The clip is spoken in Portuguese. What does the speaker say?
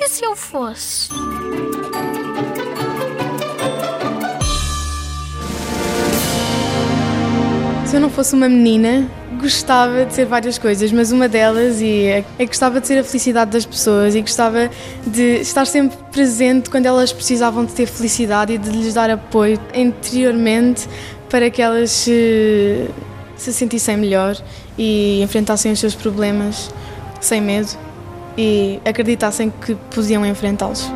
E se eu fosse? Se eu não fosse uma menina, gostava de ser várias coisas, mas uma delas é, é gostava de ser a felicidade das pessoas e gostava de estar sempre presente quando elas precisavam de ter felicidade e de lhes dar apoio interiormente para que elas se, se sentissem melhor e enfrentassem os seus problemas sem medo e acreditassem que podiam enfrentá-los.